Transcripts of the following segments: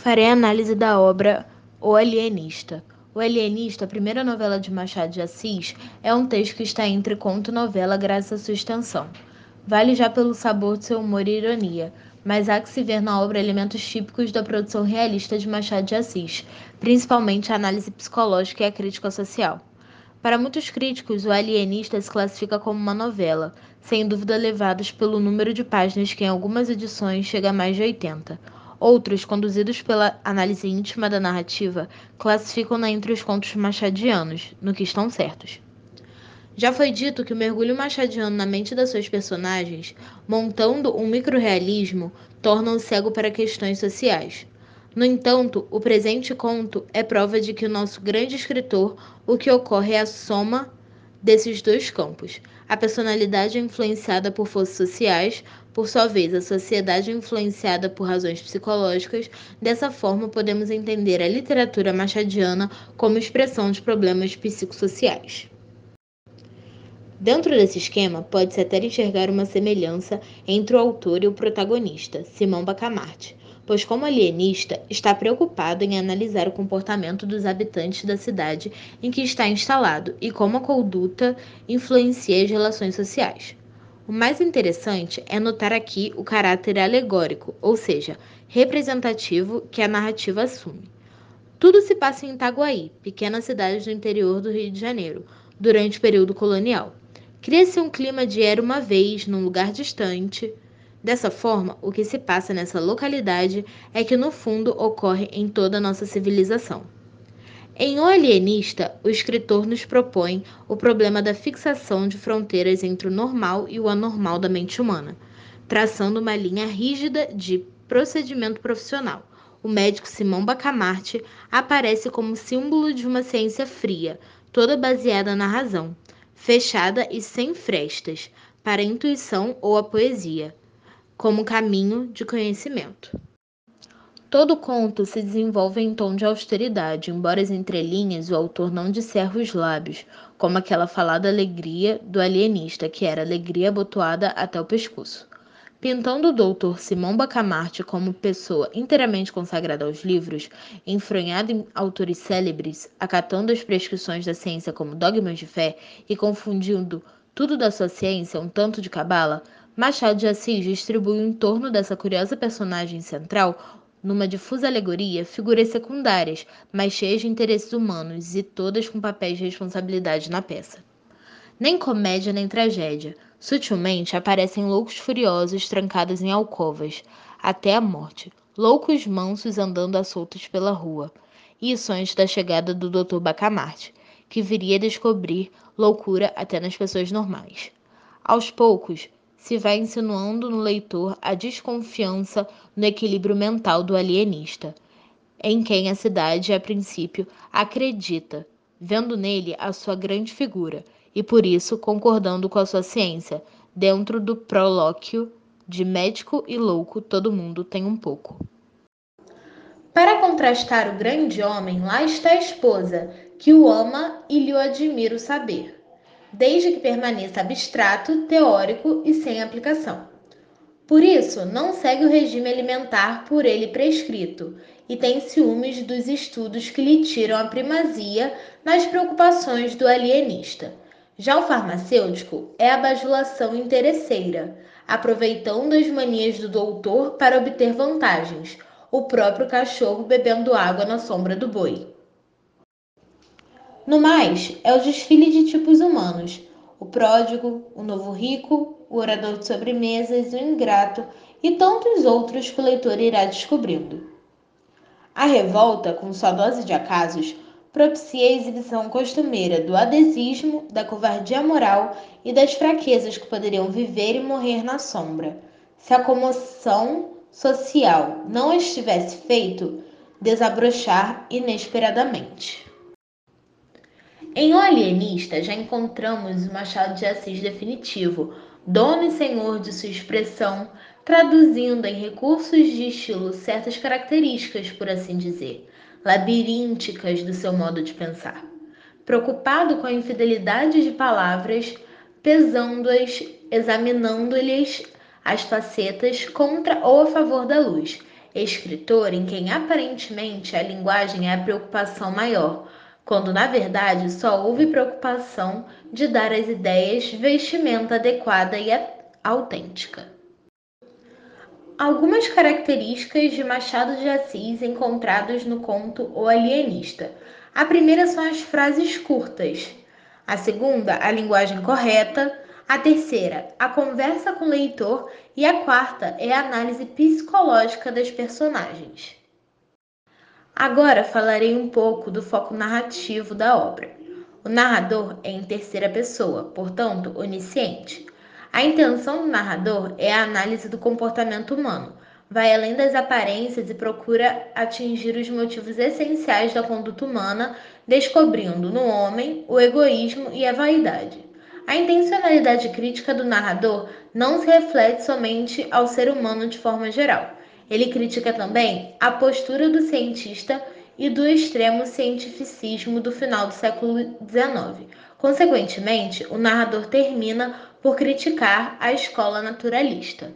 farei análise da obra O Alienista. O Alienista, a primeira novela de Machado de Assis, é um texto que está entre conto e novela graças à sua extensão. Vale já pelo sabor de seu humor e ironia, mas há que se ver na obra elementos típicos da produção realista de Machado de Assis, principalmente a análise psicológica e a crítica social. Para muitos críticos, O Alienista se classifica como uma novela, sem dúvida levados pelo número de páginas que em algumas edições chega a mais de 80. Outros, conduzidos pela análise íntima da narrativa, classificam-na entre os contos machadianos, no que estão certos. Já foi dito que o mergulho machadiano na mente das suas personagens, montando um microrealismo, torna o cego para questões sociais. No entanto, o presente conto é prova de que o nosso grande escritor, o que ocorre é a soma desses dois campos. A personalidade é influenciada por forças sociais, por sua vez, a sociedade é influenciada por razões psicológicas. Dessa forma, podemos entender a literatura machadiana como expressão de problemas psicossociais. Dentro desse esquema, pode-se até enxergar uma semelhança entre o autor e o protagonista, Simão Bacamarte pois, como alienista, está preocupado em analisar o comportamento dos habitantes da cidade em que está instalado e como a conduta influencia as relações sociais. O mais interessante é notar aqui o caráter alegórico, ou seja, representativo, que a narrativa assume. Tudo se passa em Itaguaí, pequena cidade do interior do Rio de Janeiro, durante o período colonial. Cria-se um clima de era uma vez, num lugar distante, Dessa forma, o que se passa nessa localidade é que no fundo ocorre em toda a nossa civilização. Em O Alienista, o escritor nos propõe o problema da fixação de fronteiras entre o normal e o anormal da mente humana, traçando uma linha rígida de procedimento profissional. O médico Simão Bacamarte aparece como símbolo de uma ciência fria, toda baseada na razão, fechada e sem frestas para a intuição ou a poesia como caminho de conhecimento. Todo conto se desenvolve em tom de austeridade, embora as entrelinhas o autor não disserra os lábios, como aquela falada alegria do alienista, que era alegria abotoada até o pescoço. Pintando o doutor Simão Bacamarte como pessoa inteiramente consagrada aos livros, enfronhado em autores célebres, acatando as prescrições da ciência como dogmas de fé e confundindo tudo da sua ciência um tanto de cabala, Machado de Assis distribui em torno dessa curiosa personagem central, numa difusa alegoria, figuras secundárias, mas cheias de interesses humanos e todas com papéis de responsabilidade na peça. Nem comédia nem tragédia. Sutilmente aparecem loucos furiosos trancados em alcovas, até a morte, loucos mansos andando a soltos pela rua. Isso antes da chegada do Dr. Bacamarte, que viria descobrir loucura até nas pessoas normais. Aos poucos, se vai insinuando no leitor a desconfiança no equilíbrio mental do alienista, em quem a cidade, a princípio, acredita, vendo nele a sua grande figura e por isso concordando com a sua ciência, dentro do prolóquio de médico e louco todo mundo tem um pouco. Para contrastar o grande homem, lá está a esposa, que o ama e lhe admira o saber desde que permaneça abstrato, teórico e sem aplicação. Por isso, não segue o regime alimentar por ele prescrito e tem ciúmes dos estudos que lhe tiram a primazia nas preocupações do alienista. Já o farmacêutico é a bajulação interesseira, aproveitando as manias do doutor para obter vantagens, o próprio cachorro bebendo água na sombra do boi. No mais, é o desfile de tipos humanos: o pródigo, o novo rico, o orador de sobremesas, o ingrato e tantos outros que o leitor irá descobrindo. A revolta, com sua dose de acasos, propicia a exibição costumeira do adesismo, da covardia moral e das fraquezas que poderiam viver e morrer na sombra, se a comoção social não estivesse feito desabrochar inesperadamente. Em O Alienista já encontramos o Machado de Assis definitivo, dono e senhor de sua expressão, traduzindo em recursos de estilo certas características, por assim dizer, labirínticas do seu modo de pensar. Preocupado com a infidelidade de palavras, pesando-as, examinando-lhes as facetas contra ou a favor da luz, escritor em quem aparentemente a linguagem é a preocupação maior, quando na verdade só houve preocupação de dar às ideias vestimenta adequada e autêntica. Algumas características de Machado de Assis encontradas no conto O Alienista. A primeira são as frases curtas. A segunda, a linguagem correta. A terceira, a conversa com o leitor. E a quarta é a análise psicológica das personagens. Agora falarei um pouco do foco narrativo da obra. O narrador é em terceira pessoa, portanto, onisciente. A intenção do narrador é a análise do comportamento humano, vai além das aparências e procura atingir os motivos essenciais da conduta humana, descobrindo no homem o egoísmo e a vaidade. A intencionalidade crítica do narrador não se reflete somente ao ser humano de forma geral. Ele critica também a postura do cientista e do extremo cientificismo do final do século XIX. Consequentemente, o narrador termina por criticar a escola naturalista.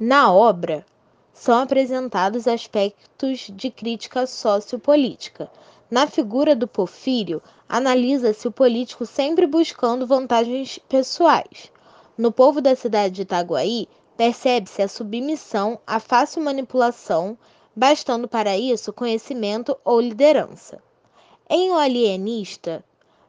Na obra, são apresentados aspectos de crítica sociopolítica. Na figura do Porfírio, analisa-se o político sempre buscando vantagens pessoais. No povo da cidade de Itaguaí, percebe-se a submissão à fácil manipulação, bastando para isso conhecimento ou liderança. Em O Alienista,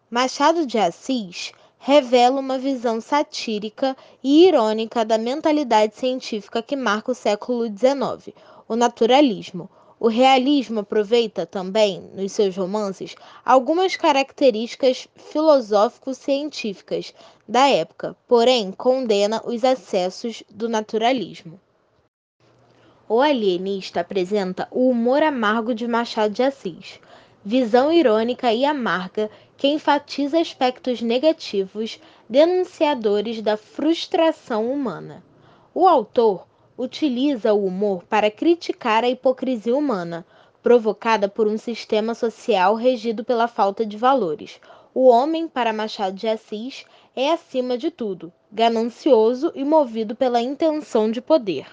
Machado de Assis revela uma visão satírica e irônica da mentalidade científica que marca o século XIX, o naturalismo. O realismo aproveita também, nos seus romances, algumas características filosófico-científicas da época, porém condena os excessos do naturalismo. O Alienista apresenta o humor amargo de Machado de Assis, visão irônica e amarga que enfatiza aspectos negativos denunciadores da frustração humana. O autor utiliza o humor para criticar a hipocrisia humana, provocada por um sistema social regido pela falta de valores. O homem, para Machado de Assis, é acima de tudo, ganancioso e movido pela intenção de poder.